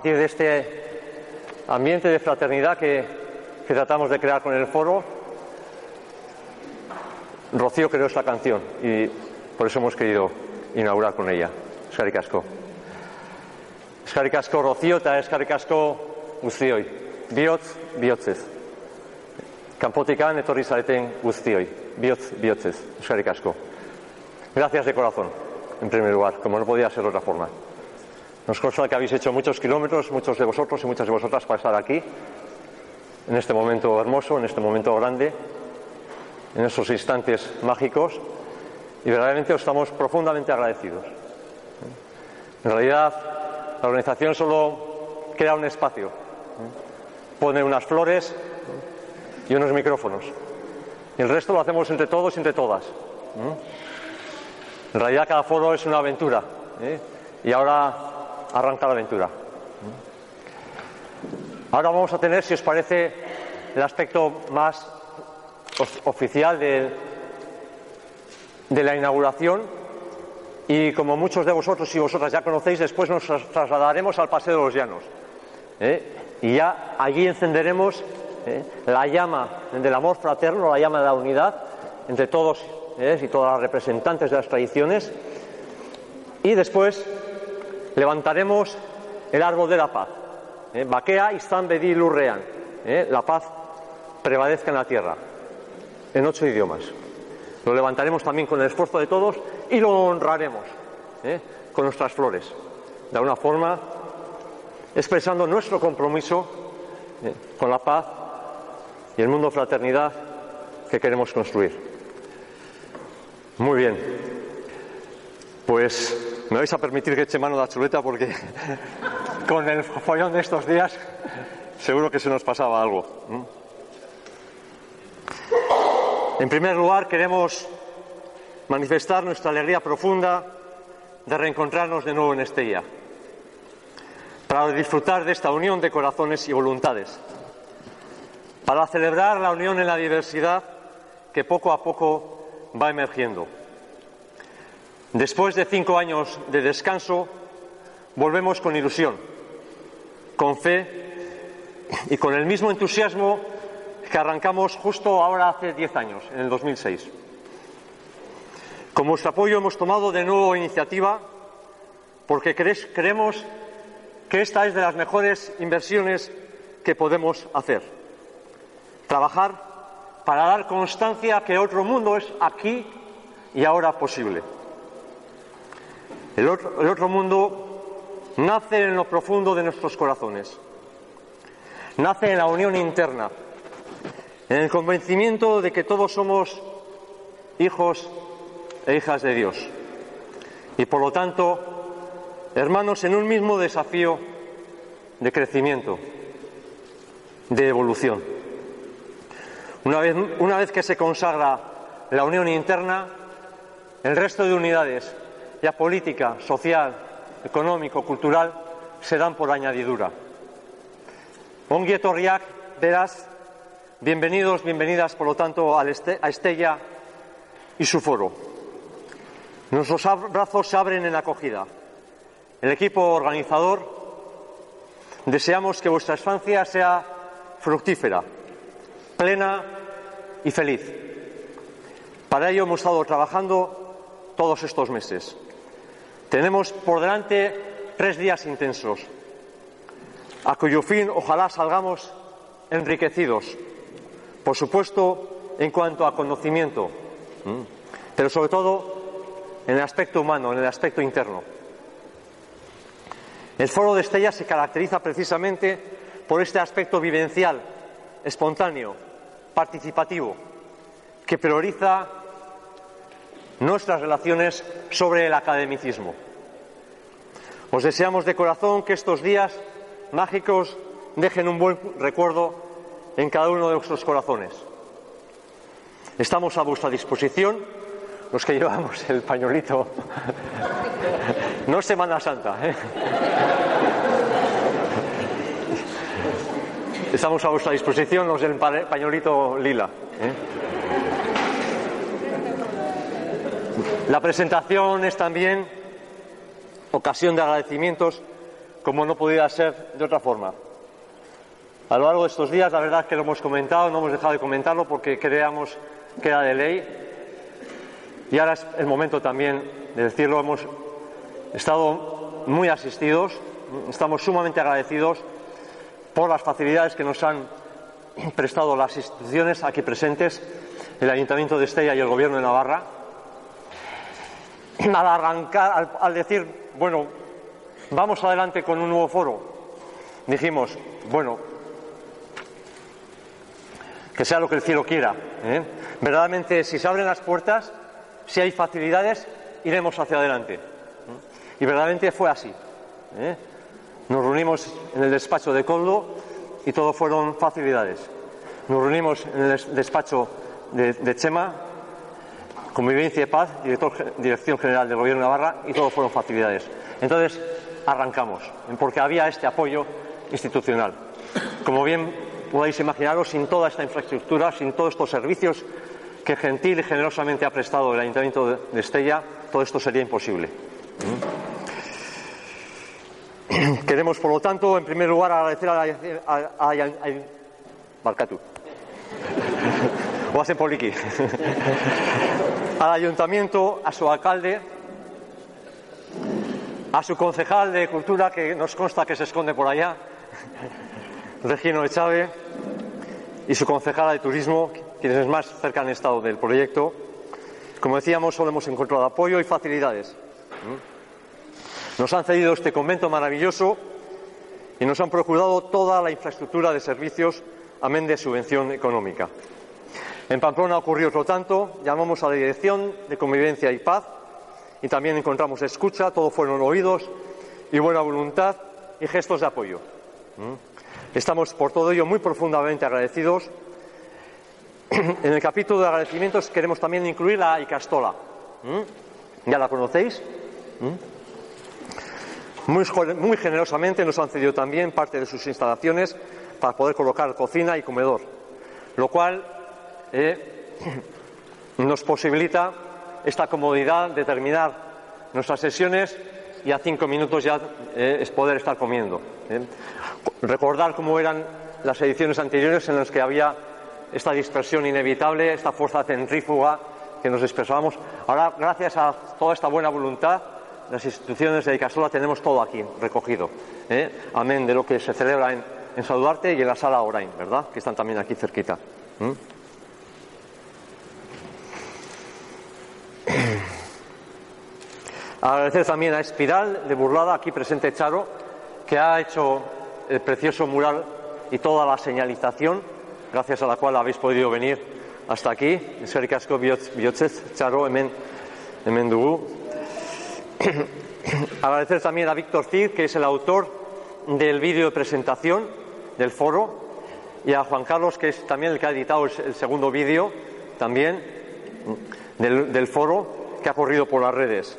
Partir de este ambiente de fraternidad que, que tratamos de crear con el foro, Rocío creó esta canción y por eso hemos querido inaugurar con ella. Eskerrik asko. Eskerrik asko Rocío eta eskerrik asko guztioi. Biotz, bihotzez. Kanpotikan etorri zareten guztioi. Bihotz, bihotzez. Eskerrik. Gracias de corazón, en primer lugar, como no podía ser de otra forma. Nos consta que habéis hecho muchos kilómetros, muchos de vosotros y muchas de vosotras para estar aquí, en este momento hermoso, en este momento grande, en estos instantes mágicos, y verdaderamente os estamos profundamente agradecidos. En realidad, la organización solo crea un espacio, pone unas flores y unos micrófonos. Y el resto lo hacemos entre todos y entre todas. En realidad cada foro es una aventura. ¿eh? Y ahora arranca la aventura. Ahora vamos a tener, si os parece, el aspecto más oficial de, la inauguración. Y como muchos de vosotros y vosotras ya conocéis, después nos trasladaremos al Paseo de los Llanos. ¿eh? Y ya allí encenderemos ¿eh? la llama del amor fraterno, la llama de la unidad entre todos y todas las representantes de las tradiciones. Y después levantaremos el árbol de la paz. ¿eh? Bakea y Bedi Lurrean. ¿eh? La paz prevalezca en la tierra. En ocho idiomas. Lo levantaremos también con el esfuerzo de todos y lo honraremos ¿eh? con nuestras flores. De alguna forma, expresando nuestro compromiso ¿eh? con la paz y el mundo fraternidad que queremos construir. Muy bien. Pues me vais a permitir que eche mano de la chuleta porque con el follón de estos días seguro que se nos pasaba algo. En primer lugar, queremos manifestar nuestra alegría profunda de reencontrarnos de nuevo en Estella, para disfrutar de esta unión de corazones y voluntades, para celebrar la unión en la diversidad que poco a poco va emergiendo. Después de cinco años de descanso, volvemos con ilusión, con fe y con el mismo entusiasmo que arrancamos justo ahora hace diez años, en el 2006. Con vuestro apoyo hemos tomado de nuevo iniciativa porque creemos que esta es de las mejores inversiones que podemos hacer. Trabajar para dar constancia que otro mundo es aquí y ahora posible. El otro, mundo nace en lo profundo de nuestros corazones, nace en la unión interna, en el convencimiento de que todos somos hijos e hijas de Dios y por lo tanto hermanos en un mismo desafío de crecimiento, de evolución. Una vez, que se consagra la unión interna, el resto de unidades, ya política, social, económico, cultural, se dan por añadidura. Ongi etorriak, verás, bienvenidos, bienvenidas, por lo tanto, a Estella y su foro. Nuestros brazos se abren en acogida. El equipo organizador deseamos que vuestra estancia sea fructífera plena y feliz. Para ello hemos estado trabajando todos estos meses. Tenemos por delante tres días intensos, a cuyo fin ojalá salgamos enriquecidos, por supuesto en cuanto a conocimiento, pero sobre todo en el aspecto humano, en el aspecto interno. El foro de Estella se caracteriza precisamente por este aspecto vivencial, espontáneo, participativo que prioriza nuestras relaciones sobre el academicismo. Os deseamos de corazón que estos días mágicos dejen un buen recuerdo en cada uno de vuestros corazones. Estamos a vuestra disposición, los que llevamos el pañuelito. No Semana Santa, ¿eh? Estamos a vuestra disposición los del pañolito lila. ¿eh? La presentación es también ocasión de agradecimientos como no podía ser de otra forma. A lo largo de estos días, la verdad es que lo hemos comentado, no hemos dejado de comentarlo porque creíamos que era de ley. Y ahora es el momento también de decirlo, hemos estado muy asistidos, estamos sumamente agradecidos por las facilidades que nos han prestado las instituciones aquí presentes, el Ayuntamiento de Estella y el Gobierno de Navarra, al arrancar, al, decir, bueno, vamos adelante con un nuevo foro, dijimos, bueno, que sea lo que el cielo quiera. ¿eh? Verdaderamente, si se abren las puertas, si hay facilidades, iremos hacia adelante. ¿eh? Y verdaderamente fue así. ¿eh? Nos reunimos en el despacho de Coldo y todo fueron facilidades. Nos reunimos en el despacho de, Chema, Convivencia y Paz, Dirección General del Gobierno de Navarra, y todo fueron facilidades. Entonces, arrancamos, porque había este apoyo institucional. Como bien podéis imaginaros, sin toda esta infraestructura, sin todos estos servicios que gentil y generosamente ha prestado el Ayuntamiento de Estella, todo esto sería imposible. Queremos, por lo tanto, en primer lugar, agradecer a, a, al ayuntamiento, a su alcalde, a su concejal de cultura, que nos consta que se esconde por allá, Regino Echave, y su concejala de turismo, quienes más cerca han estado del proyecto. Como decíamos, solo hemos encontrado apoyo y facilidades. Nos han cedido este convento maravilloso y nos han procurado toda la infraestructura de servicios, amén de subvención económica. En Pamplona ocurrió otro tanto, llamamos a la Dirección de Convivencia y Paz y también encontramos escucha, todo fueron oídos y buena voluntad y gestos de apoyo. ¿Mm? Estamos por todo ello muy profundamente agradecidos. En el capítulo de agradecimientos queremos también incluir la Icastola. ¿Mm? ¿Ya la conocéis? ¿Mm? Muy, generosamente nos han cedido también parte de sus instalaciones para poder colocar cocina y comedor, lo cual eh, nos posibilita esta comodidad de terminar nuestras sesiones y a cinco minutos ya eh, es poder estar comiendo. Eh. Recordar cómo eran las ediciones anteriores en las que había esta dispersión inevitable, esta fuerza centrífuga que nos expresábamos. Ahora, gracias a toda esta buena voluntad, las instituciones de Icasola tenemos todo aquí recogido. ¿eh? Amén de lo que se celebra en, en Saludarte y en la sala Orain, ¿verdad? Que están también aquí cerquita. Agradecer también a Espiral de Burlada, aquí presente Charo, que ha hecho el precioso mural y toda la señalización, gracias a la cual habéis podido venir hasta aquí. Charo, hemen, hemen Agradecer también a Víctor Cid, que es el autor del vídeo de presentación del foro, y a Juan Carlos, que es también el que ha editado el segundo vídeo también del, foro que ha corrido por las redes.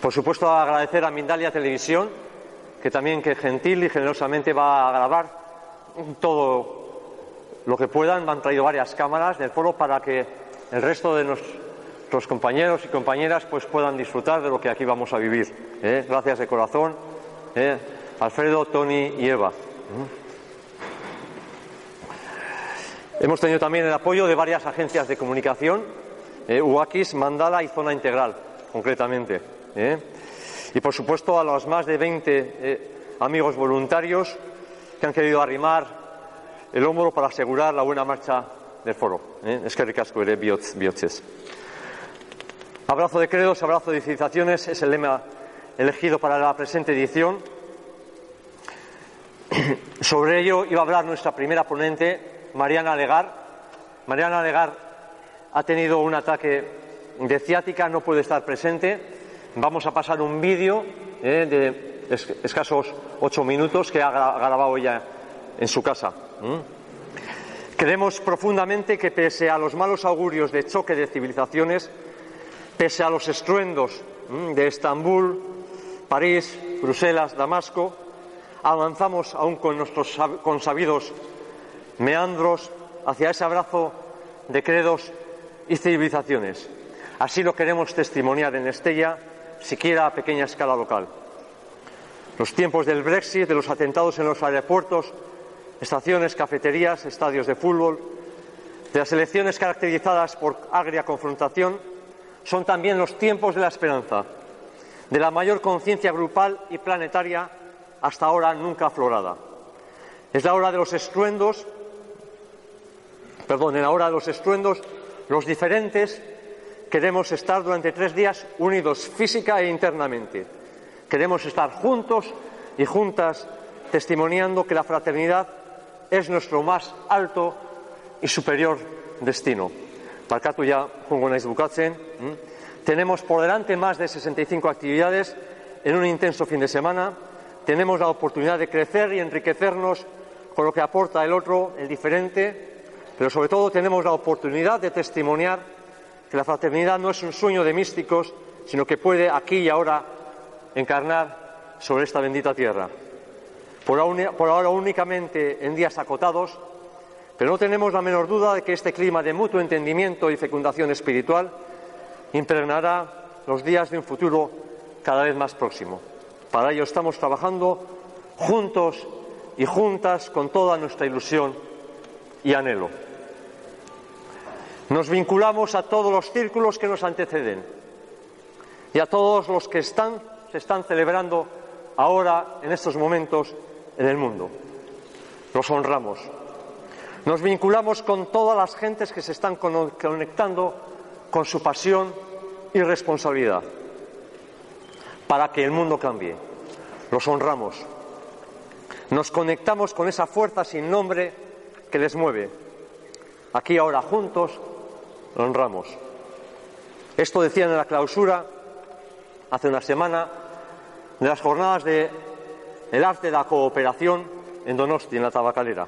Por supuesto, agradecer a Mindalia Televisión, que también que gentil y generosamente va a grabar todo lo que puedan. Me han traído varias cámaras del foro para que el resto de los compañeros y compañeras pues puedan disfrutar de lo que aquí vamos a vivir. ¿eh? Gracias de corazón, ¿eh? Alfredo, Tony y Eva. Hemos tenido también el apoyo de varias agencias de comunicación, eh, UAKIS, Mandala y Zona Integral, concretamente. Y por supuesto a los más de 20 amigos voluntarios que han querido arrimar el hombro para asegurar la buena marcha del foro. Es que ricasco, bioches. Abrazo de credos, abrazo de civilizaciones es el lema elegido para la presente edición. Sobre ello iba a hablar nuestra primera ponente, Mariana Legar. Mariana Legar ha tenido un ataque de ciática, no puede estar presente. Vamos a pasar un vídeo eh, de escasos ocho minutos que ha grabado ella en su casa. Creemos profundamente que pese a los malos augurios de choque de civilizaciones, Pese a los estruendos de Estambul, París, Bruselas, Damasco, avanzamos aún con nuestros consabidos meandros hacia ese abrazo de credos y civilizaciones. Así lo queremos testimoniar en Estella, siquiera a pequeña escala local. Los tiempos del Brexit, de los atentados en los aeropuertos, estaciones, cafeterías, estadios de fútbol, de las elecciones caracterizadas por agria confrontación, son también los tiempos de la esperanza, de la mayor conciencia grupal y planetaria hasta ahora nunca aflorada. Es la hora de los estruendos, perdón, en la hora de los estruendos, los diferentes queremos estar durante tres días unidos física e internamente. Queremos estar juntos y juntas testimoniando que la fraternidad es nuestro más alto y superior destino. Barkatu ya Tenemos por delante más de 65 actividades en un intenso fin de semana. Tenemos la oportunidad de crecer y enriquecernos con lo que aporta el otro, el diferente, pero sobre todo tenemos la oportunidad de testimoniar que la fraternidad no es un sueño de místicos, sino que puede aquí y ahora encarnar sobre esta bendita tierra. Por ahora únicamente en días acotados, pero no tenemos la menor duda de que este clima de mutuo entendimiento y fecundación espiritual impregnará los días de un futuro cada vez más próximo. Para ello estamos trabajando juntos y juntas con toda nuestra ilusión y anhelo. Nos vinculamos a todos los círculos que nos anteceden y a todos los que se están celebrando ahora, en estos momentos, en el mundo. Los honramos. Nos vinculamos con todas las gentes que se están conectando con su pasión y responsabilidad para que el mundo cambie. Los honramos. Nos conectamos con esa fuerza sin nombre que les mueve. Aquí ahora juntos honramos. Esto decían en la clausura hace una semana de las jornadas de el arte de la cooperación en Donosti, en la tabacalera.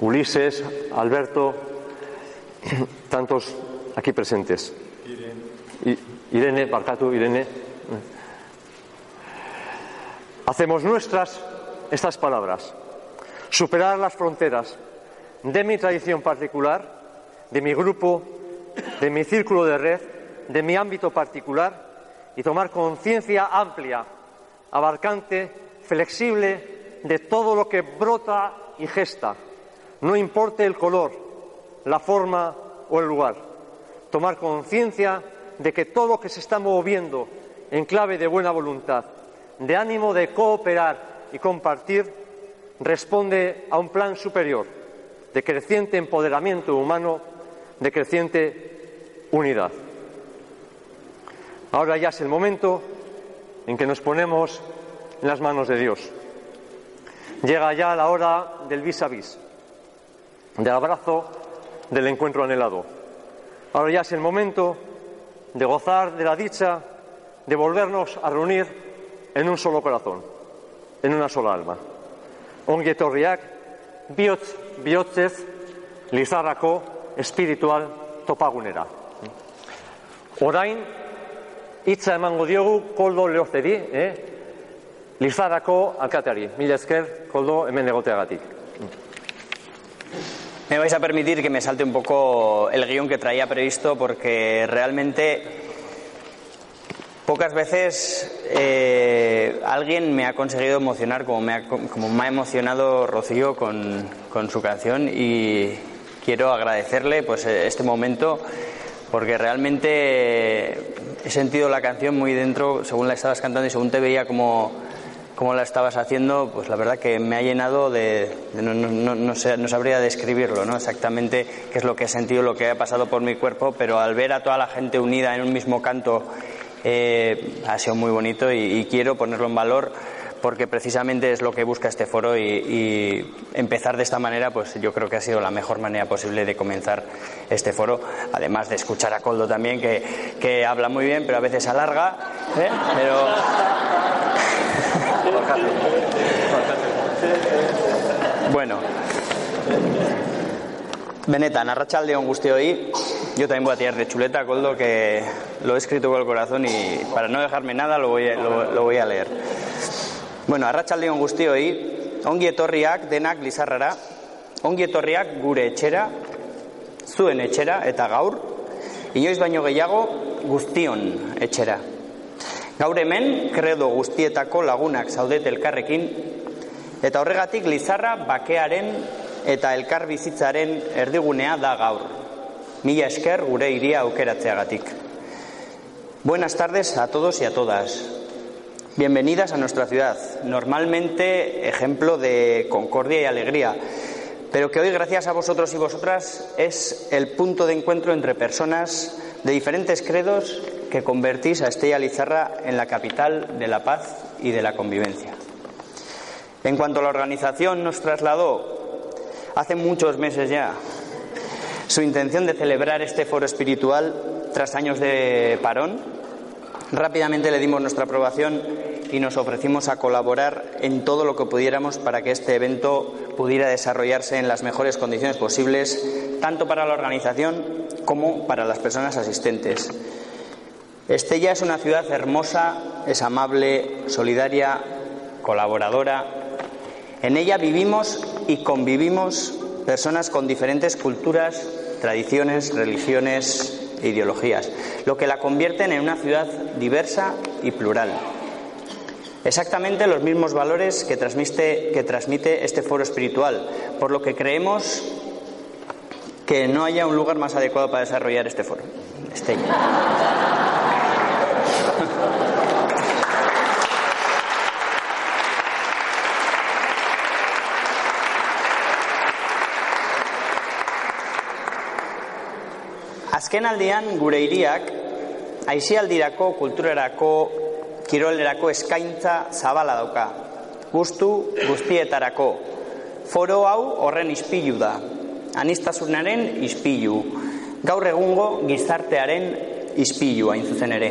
Ulises, Alberto, tantos aquí presentes. Irene, Irene Barcatu, Irene. Hacemos nuestras estas palabras. Superar las fronteras de mi tradición particular, de mi grupo, de mi círculo de red, de mi ámbito particular y tomar conciencia amplia, abarcante, flexible de todo lo que brota y gesta, no importe el color, la forma o el lugar. Tomar conciencia de que todo lo que se está moviendo en clave de buena voluntad, de ánimo de cooperar y compartir, responde a un plan superior de creciente empoderamiento humano, de creciente unidad. Ahora ya es el momento en que nos ponemos en las manos de Dios. Llega ya la hora del vis a vis, del abrazo, del encuentro anhelado. Ahora ya es el momento de gozar de la dicha de volvernos a reunir en un solo corazón, en una sola alma. Ongetorriak, bihotz bihotzez lizarrako espiritual topagunera. Orain, hitza emango diogu koldo lehozteri, eh? lizarrako alkateari. Mila esker, koldo hemen egoteagatik. Me vais a permitir que me salte un poco el guion que traía previsto porque realmente Pocas veces eh, alguien me ha conseguido emocionar como me ha, como me ha emocionado Rocío con, con, su canción y quiero agradecerle pues este momento porque realmente he sentido la canción muy dentro según la estabas cantando y según te veía como, la estabas haciendo, pues la verdad que me ha llenado de, no, no, no, sé, no, sabría describirlo, ¿no? exactamente qué es lo que he sentido, lo que ha pasado por mi cuerpo, pero al ver a toda la gente unida en un mismo canto eh, ha sido muy bonito y, quiero ponerlo en valor porque precisamente es lo que busca este foro y, empezar de esta manera, pues yo creo que ha sido la mejor manera posible de comenzar este foro, además de escuchar a Coldo también, que, habla muy bien, pero a veces alarga, ¿eh? pero... bueno, Benetan, arratsaldeon guztioi. Yo también voy a tirar de chuleta, Coldo, que lo he escrito con el corazón y para no dejarme nada lo voy a, lo, voy a leer. Bueno, arratsaldeon guztioi, ongi etorriak denak lizarrara, ongi etorriak gure etxera, zuen etxera eta gaur, inoiz baino gehiago guztion etxera. Gaur hemen, kredo guztietako lagunak zaudete elkarrekin, eta horregatik lizarra bakearen eta elkar bizitzaren erdigunea da gaur. Mila esker gure iria aukeratzeagatik. Buenas tardes a todos y a todas. Bienvenidas a nuestra ciudad, normalmente ejemplo de concordia y alegría, pero que hoy, gracias a vosotros y vosotras, es el punto de encuentro entre personas de diferentes credos que convertís a Estella Lizarra en la capital de la paz y de la convivencia. En cuanto la organización nos trasladó hace muchos meses ya su intención de celebrar este foro espiritual tras años de parón, rápidamente le dimos nuestra aprobación y nos ofrecimos a colaborar en todo lo que pudiéramos para que este evento pudiera desarrollarse en las mejores condiciones posibles, tanto para la organización como para las personas asistentes. Estella es una ciudad hermosa, es amable, solidaria, colaboradora. En ella vivimos y convivimos personas con diferentes culturas, tradiciones, religiones e ideologías, lo que la convierten en una ciudad diversa y plural. Exactamente los mismos valores que transmite, este foro espiritual, por lo que creemos que no haya un lugar más adecuado para desarrollar este foro. Estella. Azken aldean gure hiriak aizialdirako, kulturarako, kirolerako eskaintza zabala dauka. Guztu guztietarako. Foro hau horren ispilu da. Anistasunaren ispilu. Gaur egungo gizartearen ispilu hain zuzen ere.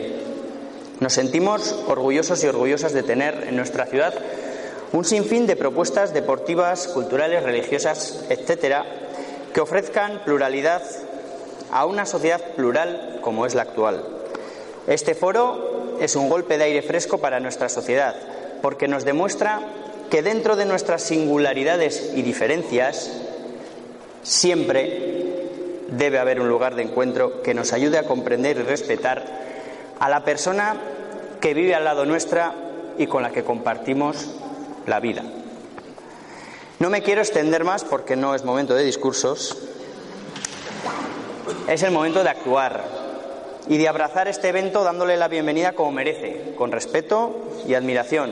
Nos sentimos orgullosos y orgullosas de tener en nuestra ciudad un sinfín de propuestas deportivas, culturales, religiosas, etcétera, que ofrezcan pluralidad a una sociedad plural como es la actual. Este foro es un golpe de aire fresco para nuestra sociedad, porque nos demuestra que dentro de nuestras singularidades y diferencias siempre debe haber un lugar de encuentro que nos ayude a comprender y respetar a la persona que vive al lado nuestra y con la que compartimos la vida. No me quiero extender más porque no es momento de discursos, es el momento de actuar y de abrazar este evento dándole la bienvenida como merece, con respeto y admiración,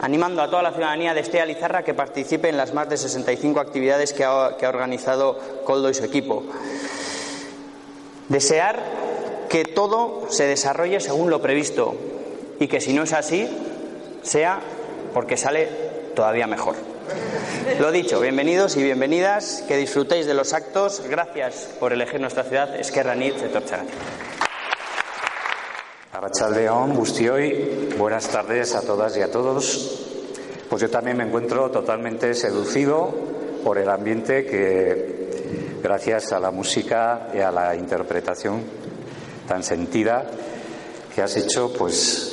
animando a toda la ciudadanía de Estea Lizarra que participe en las más de 65 actividades que ha, que ha organizado Coldo y su equipo. Desear que todo se desarrolle según lo previsto y que si no es así, sea porque sale todavía mejor. Lo dicho, bienvenidos y bienvenidas, que disfrutéis de los actos. Gracias por elegir nuestra ciudad, Esquerra Nit de Torchagat. Arrachaldeón, buenas tardes a todas y a todos. Pues yo también me encuentro totalmente seducido por el ambiente que, gracias a la música y a la interpretación tan sentida que has hecho, pues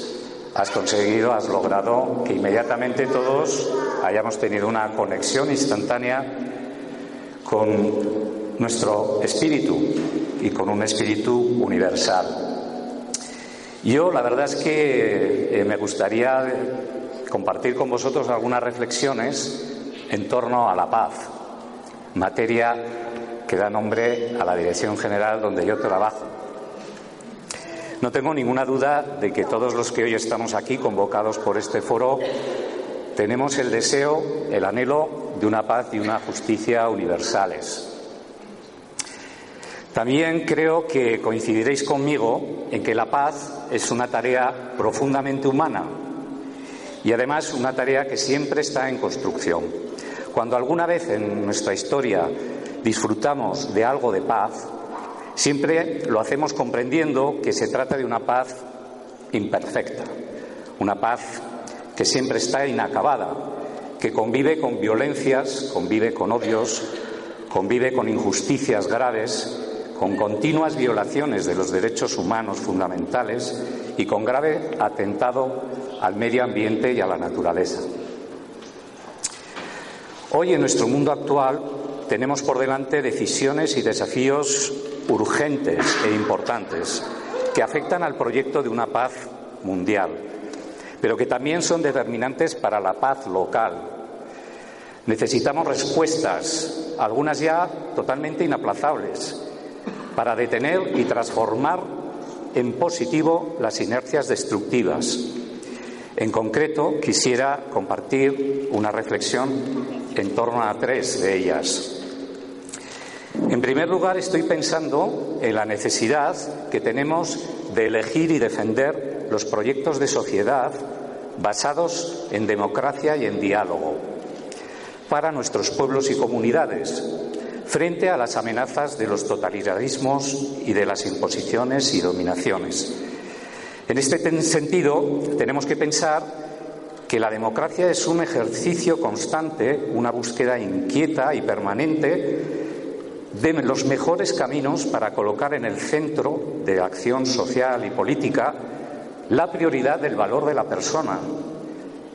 has conseguido, has logrado que inmediatamente todos hayamos tenido una conexión instantánea con nuestro espíritu y con un espíritu universal. Yo la verdad es que eh, me gustaría compartir con vosotros algunas reflexiones en torno a la paz, materia que da nombre a la Dirección General donde yo trabajo. No tengo ninguna duda de que todos los que hoy estamos aquí convocados por este foro tenemos el deseo, el anhelo de una paz y una justicia universales. También creo que coincidiréis conmigo en que la paz es una tarea profundamente humana y además una tarea que siempre está en construcción. Cuando alguna vez en nuestra historia disfrutamos de algo de paz, Siempre lo hacemos comprendiendo que se trata de una paz imperfecta, una paz que siempre está inacabada, que convive con violencias, convive con odios, convive con injusticias graves, con continuas violaciones de los derechos humanos fundamentales y con grave atentado al medio ambiente y a la naturaleza. Hoy en nuestro mundo actual tenemos por delante decisiones y desafíos urgentes e importantes que afectan al proyecto de una paz mundial, pero que también son determinantes para la paz local. Necesitamos respuestas, algunas ya totalmente inaplazables, para detener y transformar en positivo las inercias destructivas. En concreto, quisiera compartir una reflexión en torno a tres de ellas. En primer lugar, estoy pensando en la necesidad que tenemos de elegir y defender los proyectos de sociedad basados en democracia y en diálogo para nuestros pueblos y comunidades frente a las amenazas de los totalitarismos y de las imposiciones y dominaciones. En este sentido, tenemos que pensar que la democracia es un ejercicio constante, una búsqueda inquieta y permanente de los mejores caminos para colocar en el centro de acción social y política la prioridad del valor de la persona,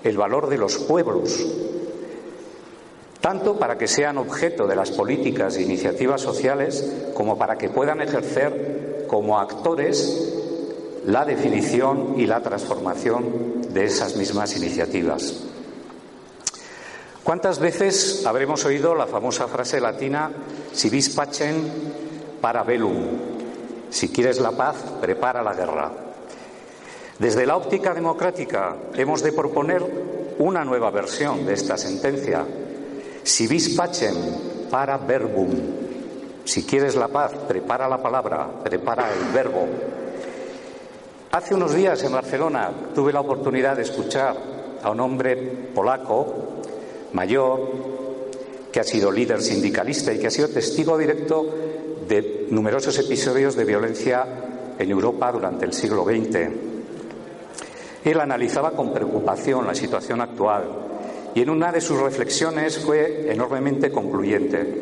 el valor de los pueblos, tanto para que sean objeto de las políticas e iniciativas sociales como para que puedan ejercer como actores la definición y la transformación de esas mismas iniciativas. ¿Cuántas veces habremos oído la famosa frase latina si vis pacem para bellum? Si quieres la paz, prepara la guerra. Desde la óptica democrática hemos de proponer una nueva versión de esta sentencia. Si vis pacem para verbum. Si quieres la paz, prepara la palabra, prepara el verbo. Hace unos días en Barcelona tuve la oportunidad de escuchar a un hombre polaco mayor, que ha sido líder sindicalista y que ha sido testigo directo de numerosos episodios de violencia en Europa durante el siglo XX. Él analizaba con preocupación la situación actual y en una de sus reflexiones fue enormemente concluyente.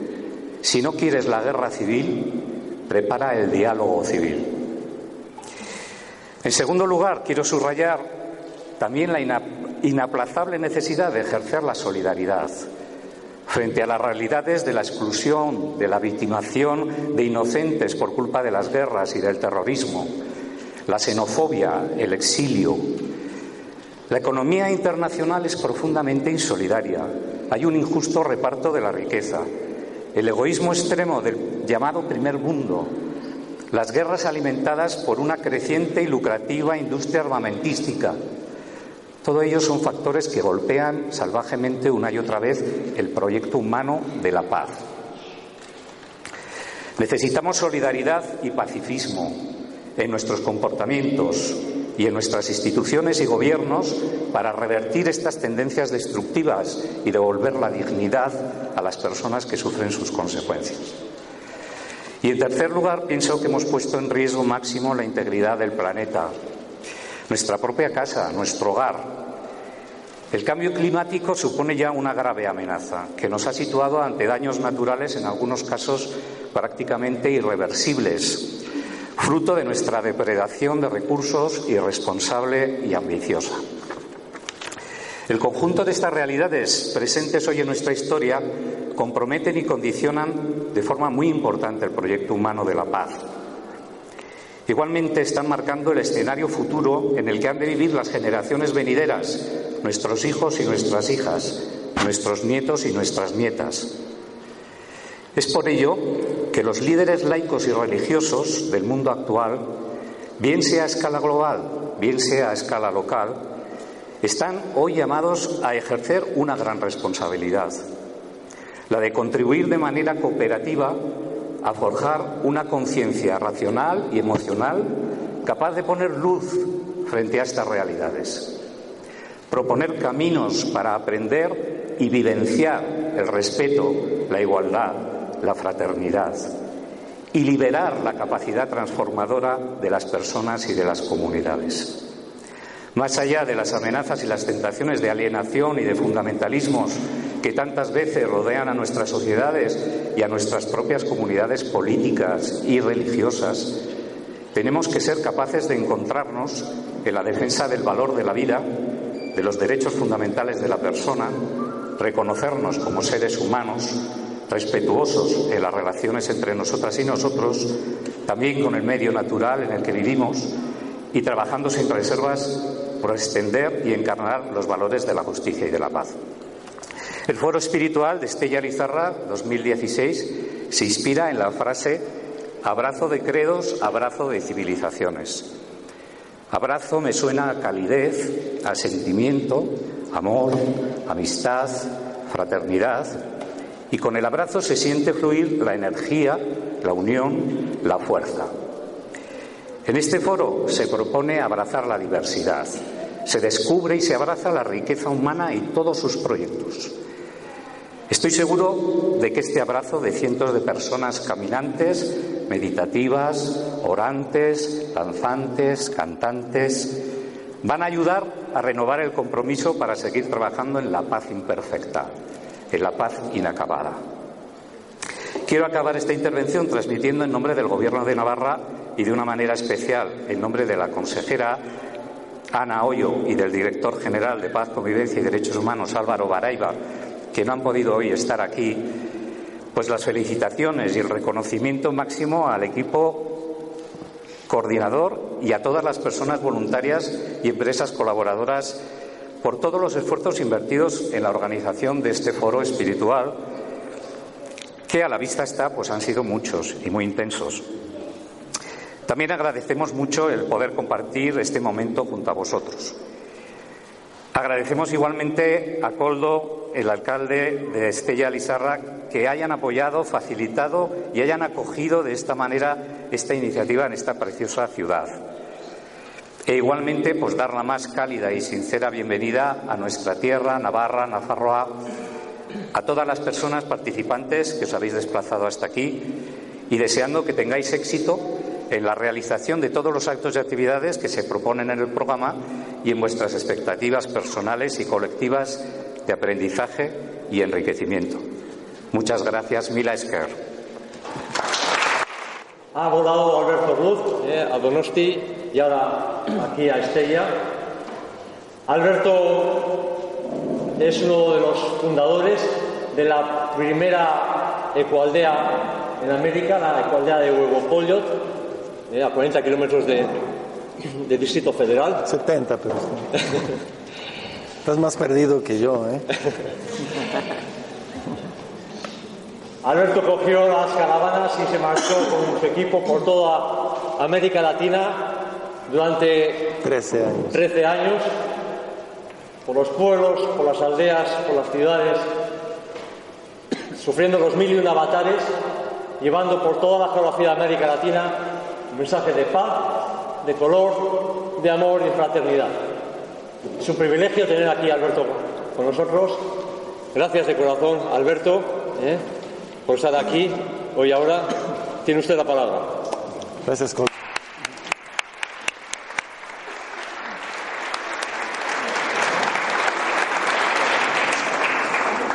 Si no quieres la guerra civil, prepara el diálogo civil. En segundo lugar, quiero subrayar también la inaplazable necesidad de ejercer la solidaridad frente a las realidades de la exclusión, de la victimación de inocentes por culpa de las guerras y del terrorismo, la xenofobia, el exilio. La economía internacional es profundamente insolidaria. Hay un injusto reparto de la riqueza. El egoísmo extremo del llamado primer mundo, las guerras alimentadas por una creciente y lucrativa industria armamentística, todo ello son factores que golpean salvajemente una y otra vez el proyecto humano de la paz. Necesitamos solidaridad y pacifismo en nuestros comportamientos y en nuestras instituciones y gobiernos para revertir estas tendencias destructivas y devolver la dignidad a las personas que sufren sus consecuencias. Y en tercer lugar, pienso que hemos puesto en riesgo máximo la integridad del planeta nuestra propia casa, nuestro hogar. El cambio climático supone ya una grave amenaza que nos ha situado ante daños naturales, en algunos casos prácticamente irreversibles, fruto de nuestra depredación de recursos irresponsable y ambiciosa. El conjunto de estas realidades presentes hoy en nuestra historia comprometen y condicionan de forma muy importante el proyecto humano de la paz Igualmente están marcando el escenario futuro en el que han de vivir las generaciones venideras, nuestros hijos y nuestras hijas, nuestros nietos y nuestras nietas. Es por ello que los líderes laicos y religiosos del mundo actual, bien sea a escala global, bien sea a escala local, están hoy llamados a ejercer una gran responsabilidad, la de contribuir de manera cooperativa a forjar una conciencia racional y emocional capaz de poner luz frente a estas realidades, proponer caminos para aprender y vivenciar el respeto, la igualdad, la fraternidad y liberar la capacidad transformadora de las personas y de las comunidades. Más allá de las amenazas y las tentaciones de alienación y de fundamentalismos que tantas veces rodean a nuestras sociedades y a nuestras propias comunidades políticas y religiosas, tenemos que ser capaces de encontrarnos en la defensa del valor de la vida, de los derechos fundamentales de la persona, reconocernos como seres humanos, respetuosos en las relaciones entre nosotras y nosotros, también con el medio natural en el que vivimos y trabajando sin reservas por extender y encarnar los valores de la justicia y de la paz. El foro espiritual de Estella Lizarra 2016 se inspira en la frase abrazo de credos, abrazo de civilizaciones. Abrazo me suena a calidez, a sentimiento, amor, amistad, fraternidad, y con el abrazo se siente fluir la energía, la unión, la fuerza. En este foro se propone abrazar la diversidad, se descubre y se abraza la riqueza humana y todos sus proyectos. Estoy seguro de que este abrazo de cientos de personas caminantes, meditativas, orantes, danzantes, cantantes, van a ayudar a renovar el compromiso para seguir trabajando en la paz imperfecta, en la paz inacabada. Quiero acabar esta intervención transmitiendo en nombre del Gobierno de Navarra y de una manera especial en nombre de la consejera Ana Hoyo y del director general de Paz, Convivencia y Derechos Humanos Álvaro Baraiba, que no han podido hoy estar aquí, pues las felicitaciones y el reconocimiento máximo al equipo coordinador y a todas las personas voluntarias y empresas colaboradoras por todos los esfuerzos invertidos en la organización de este foro espiritual que a la vista está pues han sido muchos y muy intensos. También agradecemos mucho el poder compartir este momento junto a vosotros. Agradecemos igualmente a Coldo, el alcalde de Estella Lizarra, que hayan apoyado, facilitado y hayan acogido de esta manera esta iniciativa en esta preciosa ciudad. E igualmente, pues dar la más cálida y sincera bienvenida a nuestra tierra, Navarra, Nafarroa, a todas las personas participantes que os habéis desplazado hasta aquí y deseando que tengáis éxito en la realización de todos los actos y actividades que se proponen en el programa y en vuestras expectativas personales y colectivas de aprendizaje y enriquecimiento. Muchas gracias, Mila Esker. Ha volado Alberto Buz eh, a Donosti y ahora aquí a Estella. Alberto es uno de los fundadores de la primera ecualdea en América, la ecualdea de Huevo eh, a 40 kilómetros de, de Distrito Federal. 70, pero estás más perdido que yo, ¿eh? Alberto cogió las caravanas y se marchó con su equipo por toda América Latina durante 13 años. 13 años, por los pueblos, por las aldeas, por las ciudades, sufriendo los mil y un avatares, llevando por toda la geografía de América Latina un mensaje de paz, de color, de amor y de fraternidad. Es un privilegio tener aquí a Alberto con nosotros. Gracias de corazón, Alberto, ¿eh? por estar aquí hoy ahora. Tiene usted la palabra. Gracias, Col-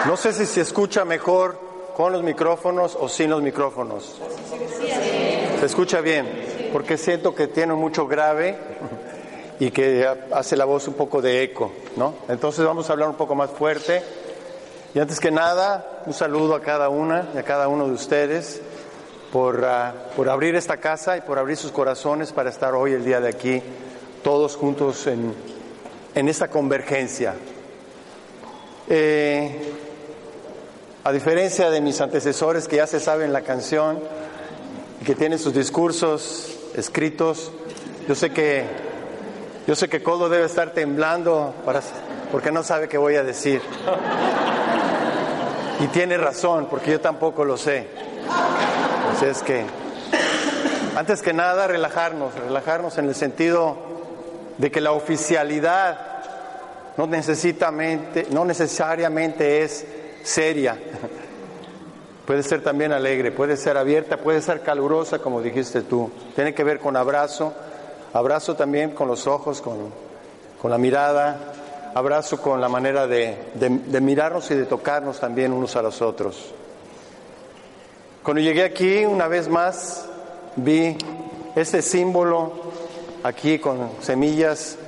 No sé si se escucha mejor con los micrófonos o sin los micrófonos. Escucha bien, porque siento que tiene mucho grave y que hace la voz un poco de eco, ¿no? Entonces vamos a hablar un poco más fuerte. Y antes que nada, un saludo a cada una y a cada uno de ustedes por, ah, por abrir esta casa y por abrir sus corazones para estar hoy, el día de aquí, todos juntos en, en esta convergencia. Eh, a diferencia de mis antecesores que ya se saben la canción que tienen sus discursos escritos, yo sé que yo sé que Coldo debe estar temblando para, porque no sabe qué voy a decir. Y tiene razón, porque yo tampoco lo sé. Así es que, antes que nada, relajarnos, relajarnos en el sentido de que la oficialidad no, necesitamente, no necesariamente es seria. Puede ser también alegre, puede ser abierta, puede ser calurosa, como dijiste tú. Tiene que ver con abrazo, abrazo también con los ojos, con, con la mirada, abrazo con la manera de, de, mirarnos y de tocarnos también unos a los otros. Cuando llegué aquí, una vez más, vi este símbolo aquí con semillas,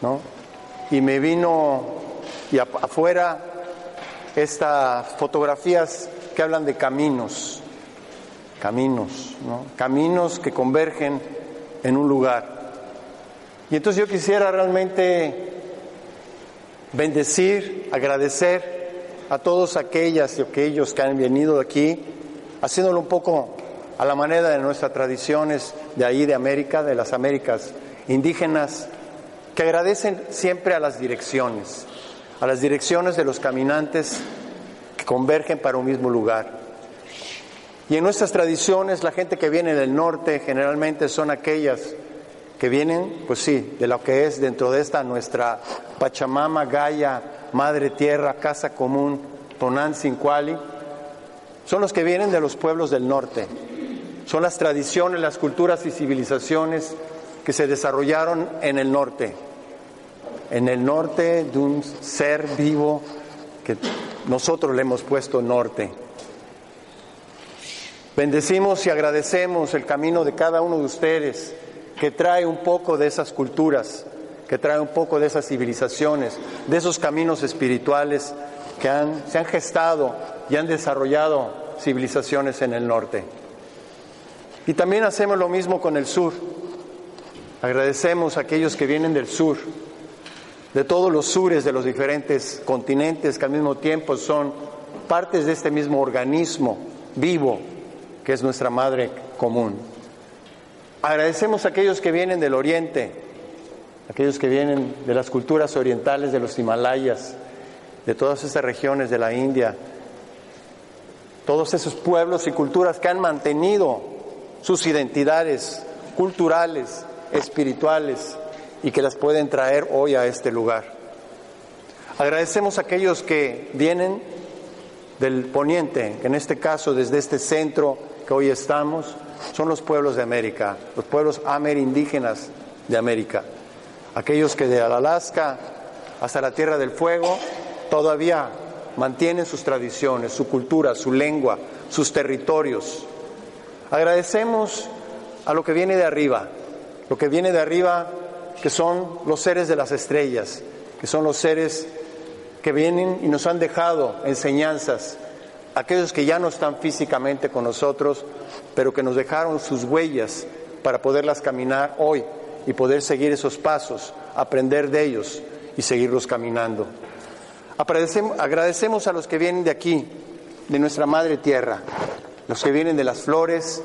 ¿no? Y me vino, y afuera, estas fotografías que hablan de caminos, caminos, ¿no? Caminos que convergen en un lugar. Y entonces yo quisiera realmente bendecir, agradecer a todos aquellas y aquellos que han venido aquí, haciéndolo un poco a la manera de nuestras tradiciones de ahí, de América, de las Américas indígenas, que agradecen siempre a las direcciones, a las direcciones de los caminantes convergen para un mismo lugar. Y en nuestras tradiciones, la gente que viene del norte generalmente son aquellas que vienen, pues sí, de lo que es dentro de esta nuestra Pachamama, Gaia, Madre Tierra, Casa Común, Tonan Sincuali, son los que vienen de los pueblos del norte. Son las tradiciones, las culturas y civilizaciones que se desarrollaron en el norte. En el norte de un ser vivo que nosotros le hemos puesto norte. Bendecimos y agradecemos el camino de cada uno de ustedes que trae un poco de esas culturas, que trae un poco de esas civilizaciones, de esos caminos espirituales que se han gestado y han desarrollado civilizaciones en el norte. Y también hacemos lo mismo con el sur. Agradecemos a aquellos que vienen del sur, de todos los sures de los diferentes continentes que al mismo tiempo son partes de este mismo organismo vivo que es nuestra madre común. Agradecemos a aquellos que vienen del oriente, aquellos que vienen de las culturas orientales de los Himalayas, de todas esas regiones de la India, todos esos pueblos y culturas que han mantenido sus identidades culturales, espirituales y que las pueden traer hoy a este lugar. Agradecemos a aquellos que vienen del poniente, en este caso desde este centro que hoy estamos, son los pueblos de América, los pueblos amerindígenas de América. Aquellos que de Alaska hasta la Tierra del Fuego todavía mantienen sus tradiciones, su cultura, su lengua, sus territorios. Agradecemos a lo que viene de arriba, lo que viene de arriba, que son los seres de las estrellas, que son los seres que vienen y nos han dejado enseñanzas, aquellos que ya no están físicamente con nosotros, pero que nos dejaron sus huellas para poderlas caminar hoy y poder seguir esos pasos, aprender de ellos y seguirlos caminando. Agradecemos a los que vienen de aquí, de nuestra madre tierra, los que vienen de las flores,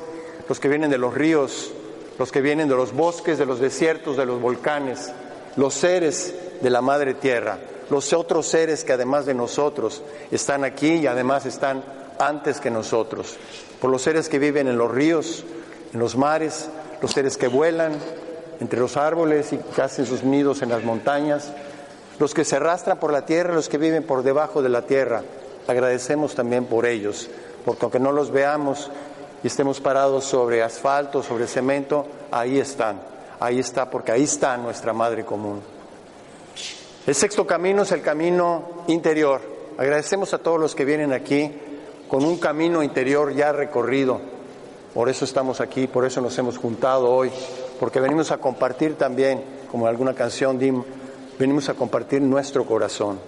los que vienen de los ríos, los que vienen de los bosques, de los desiertos, de los volcanes, los seres de la madre tierra, los otros seres que además de nosotros están aquí y además están antes que nosotros, por los seres que viven en los ríos, en los mares, los seres que vuelan entre los árboles y que hacen sus nidos en las montañas, los que se arrastran por la tierra, los que viven por debajo de la tierra. Agradecemos también por ellos, porque aunque no los veamos y estemos parados sobre asfalto, sobre cemento, ahí están, ahí está, porque ahí está nuestra madre común. El sexto camino es el camino interior. Agradecemos a todos los que vienen aquí con un camino interior ya recorrido. Por eso estamos aquí, por eso nos hemos juntado hoy, porque venimos a compartir también, como en alguna canción dim, venimos a compartir nuestro corazón.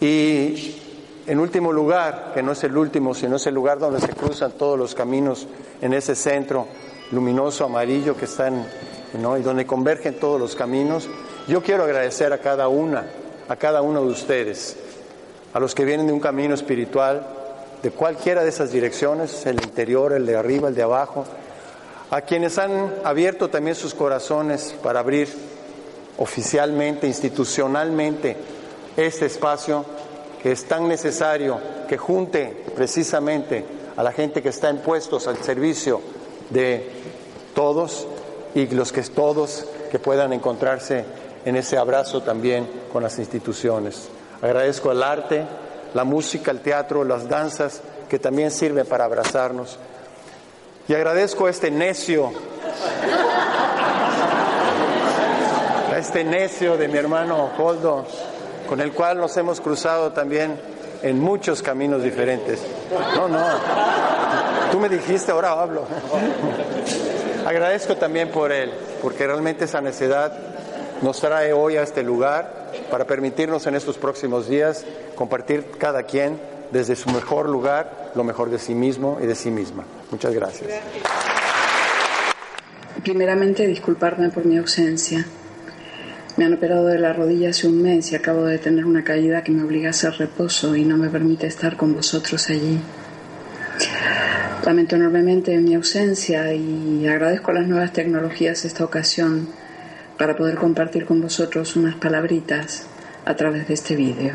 Y en último lugar, que no es el último, sino es el lugar donde se cruzan todos los caminos en ese centro luminoso amarillo que están, ¿no? y donde convergen todos los caminos, yo quiero agradecer a cada una, a cada uno de ustedes, a los que vienen de un camino espiritual, de cualquiera de esas direcciones, el interior, el de arriba, el de abajo, a quienes han abierto también sus corazones para abrir oficialmente, institucionalmente, este espacio que es tan necesario que junte precisamente a la gente que está en puestos al servicio de todos y los que todos que puedan encontrarse en ese abrazo también con las instituciones. Agradezco el arte, la música, el teatro, las danzas, que también sirven para abrazarnos. Y agradezco a este necio, a este necio de mi hermano Holdo, con el cual nos hemos cruzado también en muchos caminos diferentes. No, no, tú me dijiste, ahora hablo. Agradezco también por él, porque realmente esa necesidad nos trae hoy a este lugar para permitirnos en estos próximos días compartir cada quien desde su mejor lugar lo mejor de sí mismo y de sí misma. Muchas gracias. Primeramente, disculparme por mi ausencia. Me han operado de la rodilla hace un mes y acabo de tener una caída que me obliga a hacer reposo y no me permite estar con vosotros allí. Lamento enormemente mi ausencia y agradezco las nuevas tecnologías esta ocasión para poder compartir con vosotros unas palabritas a través de este vídeo.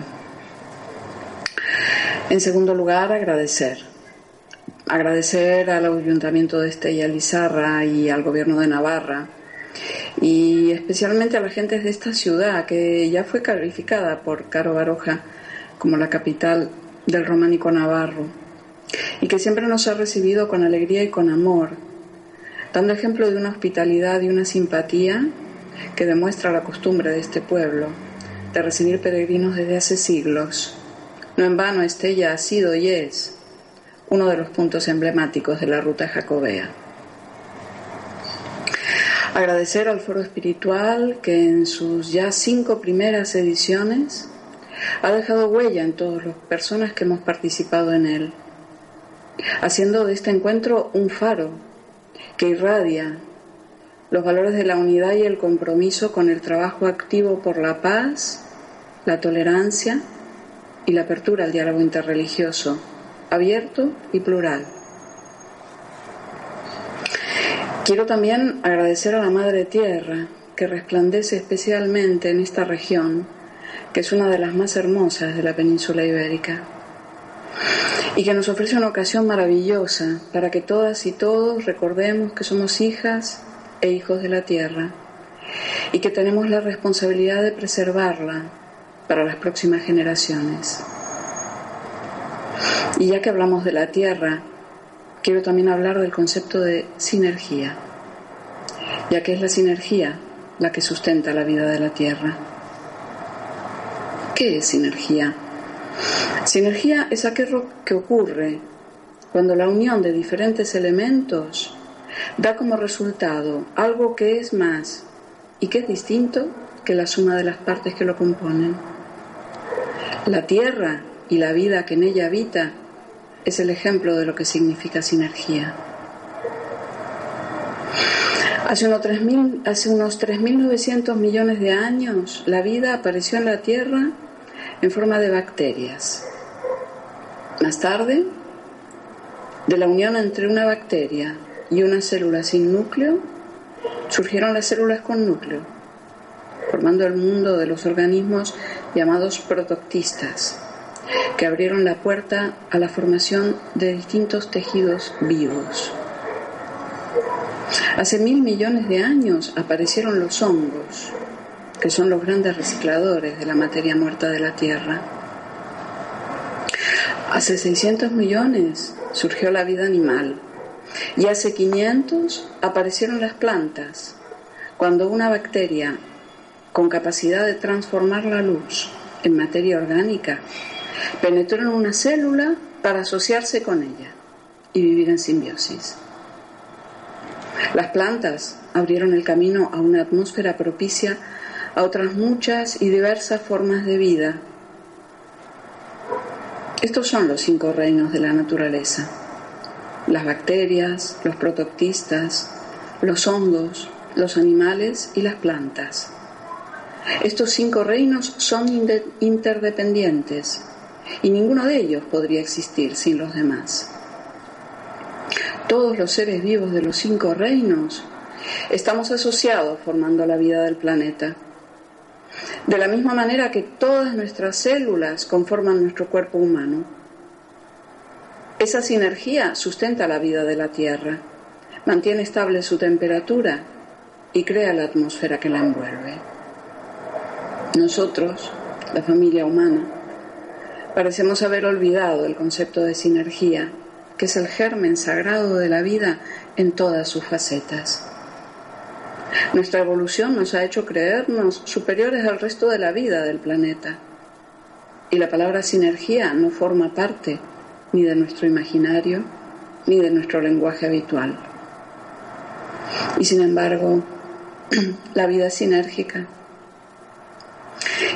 En segundo lugar, agradecer. Agradecer al Ayuntamiento de Estella Lizarra y al Gobierno de Navarra y especialmente a la gente de esta ciudad que ya fue calificada por Caro Baroja como la capital del románico navarro y que siempre nos ha recibido con alegría y con amor, dando ejemplo de una hospitalidad y una simpatía que demuestra la costumbre de este pueblo de recibir peregrinos desde hace siglos. No en vano Estella ha sido y es uno de los puntos emblemáticos de la ruta jacobea. Agradecer al Foro Espiritual que en sus ya cinco primeras ediciones ha dejado huella en todas las personas que hemos participado en él haciendo de este encuentro un faro que irradia los valores de la unidad y el compromiso con el trabajo activo por la paz, la tolerancia y la apertura al diálogo interreligioso, abierto y plural. Quiero también agradecer a la Madre Tierra, que resplandece especialmente en esta región, que es una de las más hermosas de la península ibérica y que nos ofrece una ocasión maravillosa para que todas y todos recordemos que somos hijas e hijos de la tierra y que tenemos la responsabilidad de preservarla para las próximas generaciones. Y ya que hablamos de la tierra, quiero también hablar del concepto de sinergia, ya que es la sinergia la que sustenta la vida de la tierra. ¿Qué es sinergia? Sinergia es aquello que ocurre cuando la unión de diferentes elementos da como resultado algo que es más y que es distinto que la suma de las partes que lo componen. La tierra y la vida que en ella habita es el ejemplo de lo que significa sinergia. Hace unos 3.900 millones de años la vida apareció en la Tierra en forma de bacterias. Más tarde, de la unión entre una bacteria y una célula sin núcleo, surgieron las células con núcleo, formando el mundo de los organismos llamados protoctistas, que abrieron la puerta a la formación de distintos tejidos vivos. Hace mil millones de años aparecieron los hongos, que son los grandes recicladores de la materia muerta de la Tierra. Hace 600 millones surgió la vida animal y hace 500 aparecieron las plantas, cuando una bacteria con capacidad de transformar la luz en materia orgánica penetró en una célula para asociarse con ella y vivir en simbiosis. Las plantas abrieron el camino a una atmósfera propicia a otras muchas y diversas formas de vida. Estos son los cinco reinos de la naturaleza. Las bacterias, los protoctistas, los hongos, los animales y las plantas. Estos cinco reinos son interdependientes y ninguno de ellos podría existir sin los demás. Todos los seres vivos de los cinco reinos estamos asociados formando la vida del planeta. De la misma manera que todas nuestras células conforman nuestro cuerpo humano. Esa sinergia sustenta la vida de la Tierra, mantiene estable su temperatura y crea la atmósfera que la envuelve. Nosotros, la familia humana, parecemos haber olvidado el concepto de sinergia, que es el germen sagrado de la vida en todas sus facetas. Nuestra evolución nos ha hecho creernos superiores al resto de la vida del planeta. Y la palabra sinergia no forma parte ni de nuestro imaginario ni de nuestro lenguaje habitual. Y sin embargo, la vida sinérgica.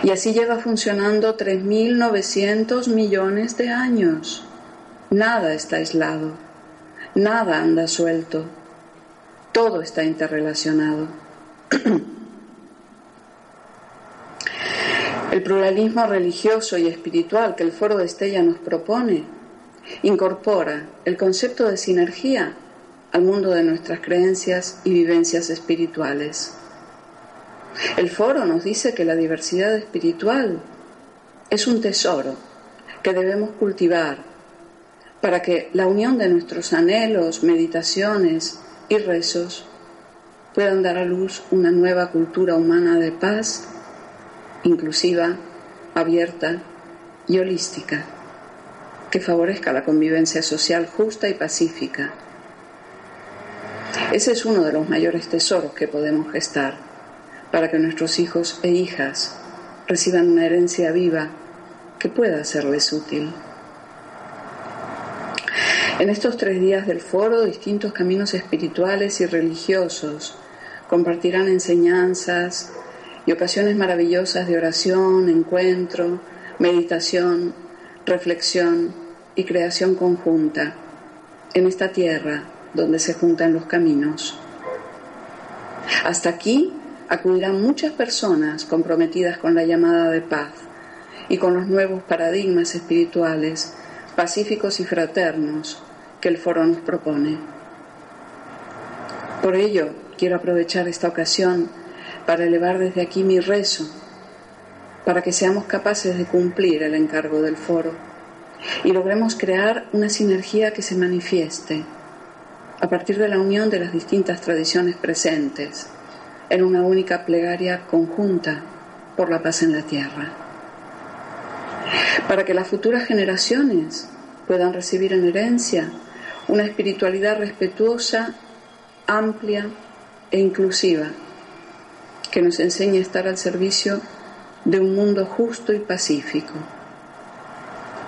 Y así lleva funcionando 3.900 millones de años. Nada está aislado, nada anda suelto Todo está interrelacionado. El pluralismo religioso y espiritual que el Foro de Estella nos propone incorpora el concepto de sinergia al mundo de nuestras creencias y vivencias espirituales. El foro nos dice que la diversidad espiritual es un tesoro que debemos cultivar para que la unión de nuestros anhelos, meditaciones y rezos puedan dar a luz una nueva cultura humana de paz inclusiva, abierta y holística, que favorezca la convivencia social justa y pacífica. Ese es uno de los mayores tesoros que podemos gestar para que nuestros hijos e hijas reciban una herencia viva que pueda serles útil. En estos tres días del foro, distintos caminos espirituales y religiosos compartirán enseñanzas, y ocasiones maravillosas de oración, encuentro, meditación, reflexión y creación conjunta en esta tierra donde se juntan los caminos. Hasta aquí acudirán muchas personas comprometidas con la llamada de paz y con los nuevos paradigmas espirituales pacíficos y fraternos que el foro nos propone. Por ello, quiero aprovechar esta ocasión para elevar desde aquí mi rezo, para que seamos capaces de cumplir el encargo del foro y logremos crear una sinergia que se manifieste a partir de la unión de las distintas tradiciones presentes en una única plegaria conjunta por la paz en la tierra. Para que las futuras generaciones puedan recibir en herencia una espiritualidad respetuosa, amplia e inclusiva que nos enseñe a estar al servicio de un mundo justo y pacífico,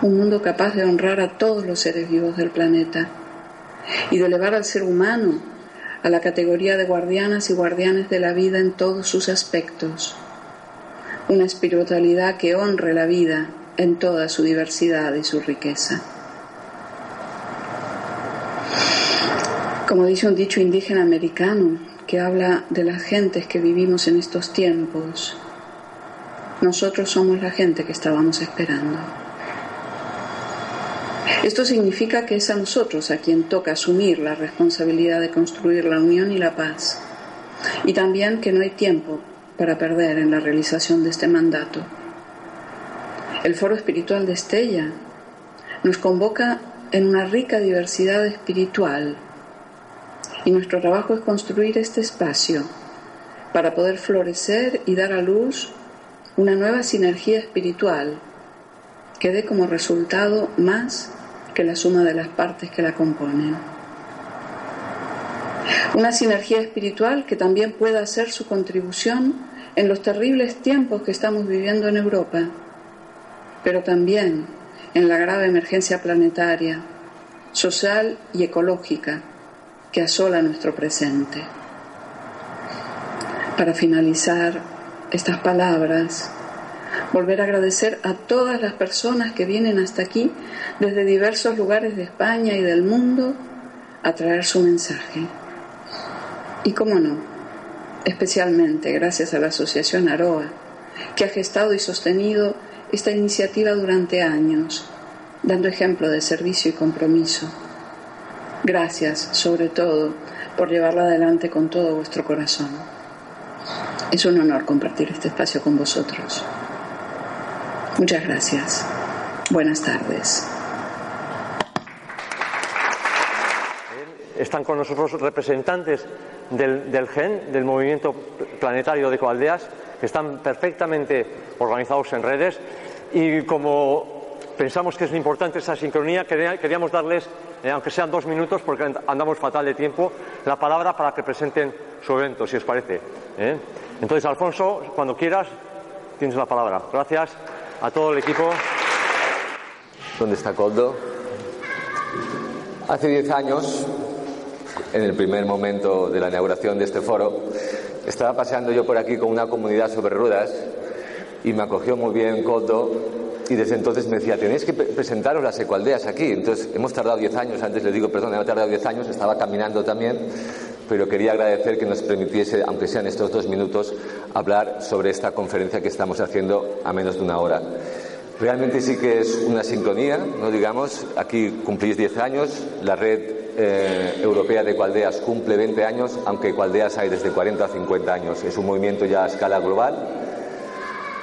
un mundo capaz de honrar a todos los seres vivos del planeta y de elevar al ser humano a la categoría de guardianas y guardianes de la vida en todos sus aspectos, una espiritualidad que honre la vida en toda su diversidad y su riqueza. Como dice un dicho indígena americano, que habla de las gentes que vivimos en estos tiempos. Nosotros somos la gente que estábamos esperando. Esto significa que es a nosotros a quien toca asumir la responsabilidad de construir la unión y la paz, y también que no hay tiempo para perder en la realización de este mandato. El Foro Espiritual de Estella nos convoca en una rica diversidad espiritual y nuestro trabajo es construir este espacio para poder florecer y dar a luz una nueva sinergia espiritual que dé como resultado más que la suma de las partes que la componen. Una sinergia espiritual que también pueda hacer su contribución en los terribles tiempos que estamos viviendo en Europa, pero también en la grave emergencia planetaria, social y ecológica que asola nuestro presente. Para finalizar estas palabras, volver a agradecer a todas las personas que vienen hasta aquí desde diversos lugares de España y del mundo a traer su mensaje. Y cómo no, especialmente gracias a la Asociación Aroa, que ha gestado y sostenido esta iniciativa durante años, dando ejemplo de servicio y compromiso. Gracias, sobre todo, por llevarla adelante con todo vuestro corazón. Es un honor compartir este espacio con vosotros. Muchas gracias. Buenas tardes. Están con nosotros representantes del, del, GEN, del Movimiento Planetario de Coaldeas, que están perfectamente organizados en redes y como pensamos que es importante esa sincronía, queríamos darles, eh, aunque sean dos minutos, porque andamos fatal de tiempo, la palabra para que presenten su evento, si os parece. ¿eh? Entonces, Alfonso, cuando quieras, tienes la palabra. Gracias a todo el equipo. ¿Dónde está Coldo? Hace diez años, en el primer momento de la inauguración de este foro, estaba paseando yo por aquí con una comunidad sobre ruedas y me acogió muy bien Coldo y desde entonces me decía, tenéis que presentaros las ecualdeas aquí. Entonces hemos tardado 10 años, antes le digo, perdón, hemos tardado 10 años, estaba caminando también, pero quería agradecer que nos permitiese, aunque sean estos dos minutos, hablar sobre esta conferencia que estamos haciendo a menos de una hora. Realmente sí que es una sincronía, no digamos, aquí cumplís 10 años, la red eh, europea de Ecualdeas cumple 20 años, aunque Ecualdeas hay desde 40 a 50 años. Es un movimiento ya a escala global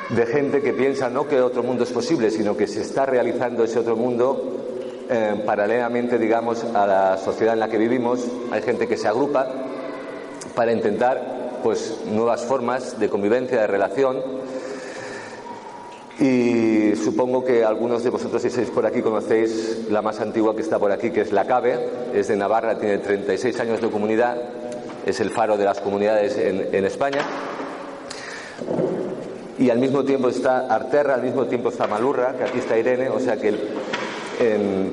de gente que piensa no que otro mundo es posible, sino que se está realizando ese otro mundo eh, paralelamente, digamos, a la sociedad en la que vivimos. Hay gente que se agrupa para intentar pues nuevas formas de convivencia, de relación y supongo que algunos de vosotros, si estáis por aquí, conocéis la más antigua que está por aquí, que es la CABE, es de Navarra, tiene 36 años de comunidad, es el faro de las comunidades en, España. Y al mismo tiempo está Arterra, al mismo tiempo está Malurra, que aquí está Irene, o sea que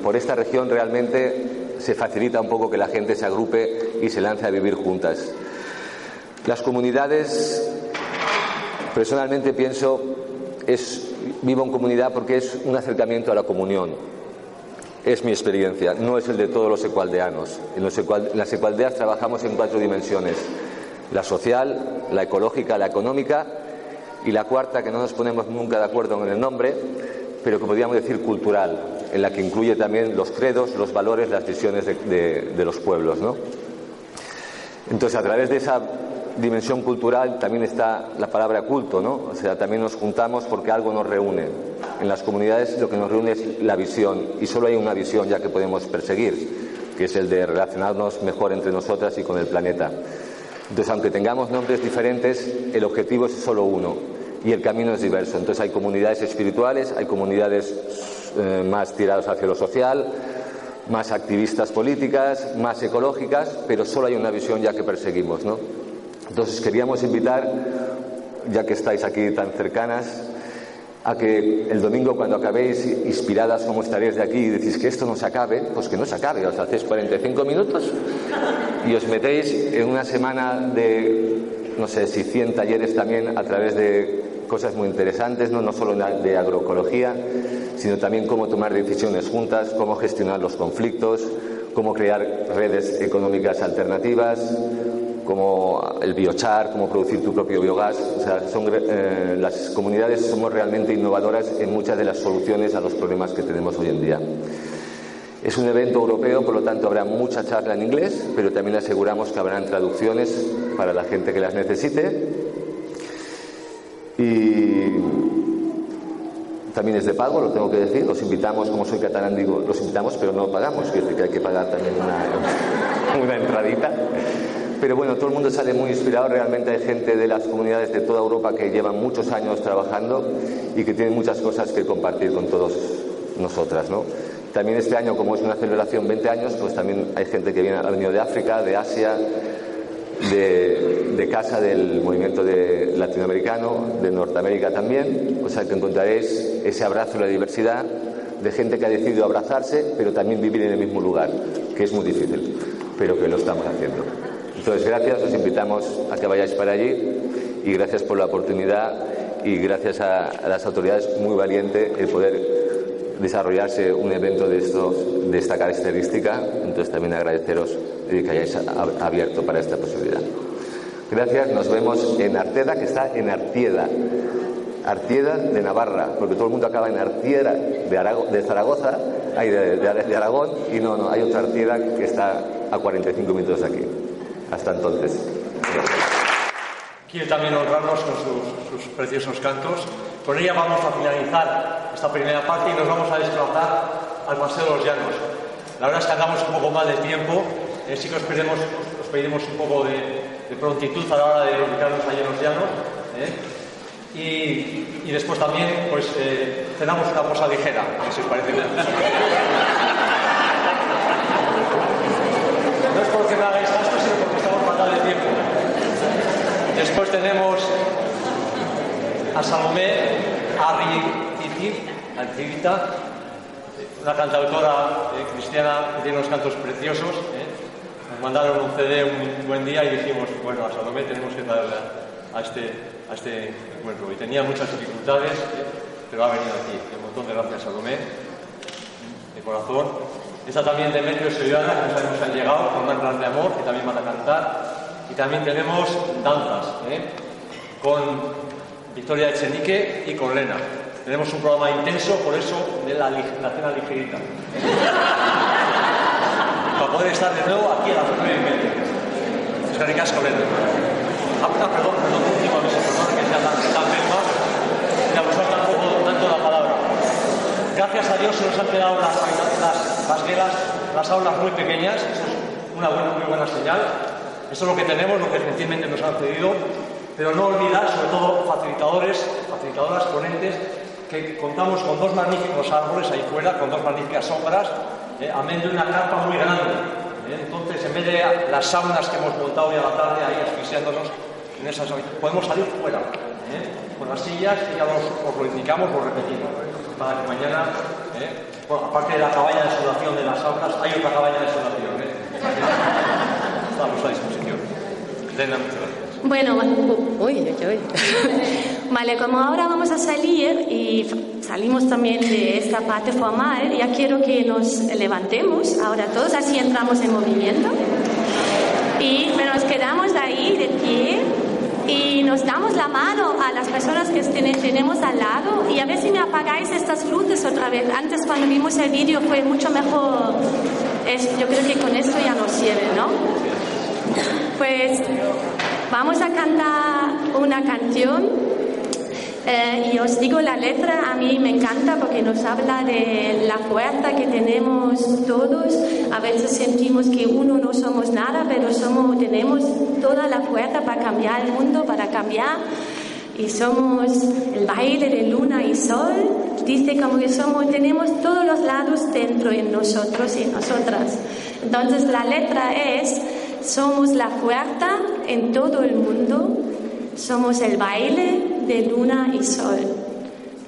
por esta región realmente se facilita un poco que la gente se agrupe y se lance a vivir juntas. Las comunidades, personalmente pienso, es vivo en comunidad porque es un acercamiento a la comunión. Es mi experiencia, no es el de todos los ecualdeanos. En, las ecualdeas trabajamos en cuatro dimensiones: la social, la ecológica, la económica y la cuarta, que no nos ponemos nunca de acuerdo en el nombre, pero que podríamos decir cultural, en la que incluye también los credos, los valores, las visiones de, de los pueblos. ¿no? Entonces, a través de esa dimensión cultural también está la palabra culto, ¿no? O sea, también nos juntamos porque algo nos reúne. En las comunidades lo que nos reúne es la visión y solo hay una visión ya que podemos perseguir, que es el de relacionarnos mejor entre nosotras y con el planeta. Entonces, aunque tengamos nombres diferentes, el objetivo es solo uno y el camino es diverso. Entonces, hay comunidades espirituales, hay comunidades eh, más tiradas hacia lo social, más activistas políticas, más ecológicas, pero solo hay una visión ya que perseguimos, ¿no? Entonces queríamos invitar, ya que estáis aquí tan cercanas, a que el domingo cuando acabéis inspiradas como estaréis de aquí y decís que esto no se acabe, pues que no se acabe, os hacéis 45 minutos y os metéis en una semana de, no sé si 100 talleres también a través de cosas muy interesantes, no, no solo de agroecología, sino también cómo tomar decisiones juntas, cómo gestionar los conflictos, cómo crear redes económicas alternativas, como el biochar, cómo producir tu propio biogás. O sea, eh, las comunidades somos realmente innovadoras en muchas de las soluciones a los problemas que tenemos hoy en día. Es un evento europeo, por lo tanto habrá mucha charla en inglés, pero también aseguramos que habrán traducciones para la gente que las necesite. Y también es de pago, lo tengo que decir. Los invitamos, como soy catalán, digo, los invitamos, pero no pagamos, que hay que pagar también una, una entradita. Pero bueno, todo el mundo sale muy inspirado. Realmente hay gente de las comunidades de toda Europa que llevan muchos años trabajando y que tienen muchas cosas que compartir con todos nosotras, ¿no? También este año, como es una celebración 20 años, pues también hay gente que viene, ha venido de África, de Asia, de, casa del movimiento de latinoamericano, de Norteamérica también. O sea que encontraréis ese abrazo a la diversidad de gente que ha decidido abrazarse, pero también vivir en el mismo lugar, que es muy difícil, pero que lo estamos haciendo. Entonces, gracias, os invitamos a que vayáis para allí y gracias por la oportunidad y gracias a, las autoridades muy valiente el poder desarrollarse un evento de, estos, de esta característica. Entonces, también agradeceros que hayáis abierto para esta posibilidad. Gracias, nos vemos en Arteda, que está en Artieda. Artieda de Navarra, porque todo el mundo acaba en Artieda de, de Zaragoza, hay de, de, Aragón, y no, no, hay otra Artieda que está a 45 minutos de aquí. Hasta entonces. Quiere también honrarnos con sus, preciosos cantos. Con ella vamos a finalizar esta primera parte y nos vamos a desplazar al Paseo de los Llanos. La verdad es que andamos un poco mal de tiempo, eh, sí que os, pediremos, os pediremos un poco de, prontitud a la hora de ubicarnos allí en los Llanos. ¿eh? Y, después también pues eh, una cosa ligera, si os parece. no es porque me hagáis de tiempo. Después tenemos a Salomé Arrivita, una cantautora eh, cristiana que tiene unos cantos preciosos. Eh. Nos mandaron un CD un buen día y dijimos, bueno, a Salomé tenemos que traerla a este, a este encuentro. Y tenía muchas dificultades, pero ha venido aquí. Un montón de gracias, Salomé. de corazón. Está también Demetrio y Soyana, que nos han llegado con Mandas de Amor, que también van a cantar. Y también tenemos danzas, ¿eh? con Victoria Echenique y con Lena. Tenemos un programa intenso, por eso de la, cena ligerita. Para poder estar de nuevo aquí a las 9 y media. Es que ricasco, Lena. Ah, ah, perdón, perdón, última vez, perdón que sea tan, tan misma y abusar tampoco tanto la palabra. Gracias a Dios se nos han quedado las, las, las aulas muy pequeñas, eso es una muy buena señal. Eso es lo que tenemos, lo que gentilmente nos han cedido, pero no olvidar, sobre todo, facilitadores, facilitadoras, ponentes, que contamos con dos magníficos árboles ahí fuera, con dos magníficas sombras, eh, amén de una carpa muy grande. Eh, entonces, en vez de las saunas que hemos montado hoy a la tarde ahí asfixiándonos, en esas podemos salir fuera, ¿eh? con las sillas y ya os, lo indicamos, lo repetimos, para que mañana, ¿eh? bueno, aparte de la cabaña de sudación de las aulas, hay otra cabaña de sudación, ¿eh? estamos a disposición. Bueno, uy, uy, uy. vale, como ahora vamos a salir y salimos también de esta parte formal, ya quiero que nos levantemos, ahora todos así entramos en movimiento y nos quedamos ahí de pie y nos damos la mano a las personas que tenemos al lado y a ver si me apagáis estas luces otra vez. Antes cuando vimos el vídeo fue mucho mejor. Yo creo que con esto ya nos sirve, ¿no? Pues vamos a cantar una canción eh, y os digo, la letra a mí me encanta porque nos habla de la fuerza que tenemos todos. A veces sentimos que uno no somos nada, pero somos, tenemos toda la fuerza para cambiar el mundo, para cambiar. Y somos el baile de luna y sol. Dice como que somos, tenemos todos los lados dentro en nosotros y nosotras. Entonces la letra es, somos la fuerza en todo el mundo. Somos el baile de luna y sol,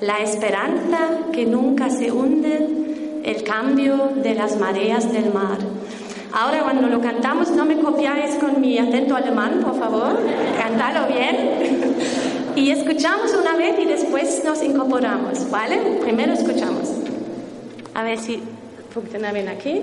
la esperanza que nunca se hunde, el cambio de las mareas del mar. Ahora cuando lo cantamos, no me copiáis con mi acento alemán, por favor, cantalo bien. y escuchamos una vez y después nos incorporamos, ¿vale? Primero escuchamos. A ver si funciona bien aquí.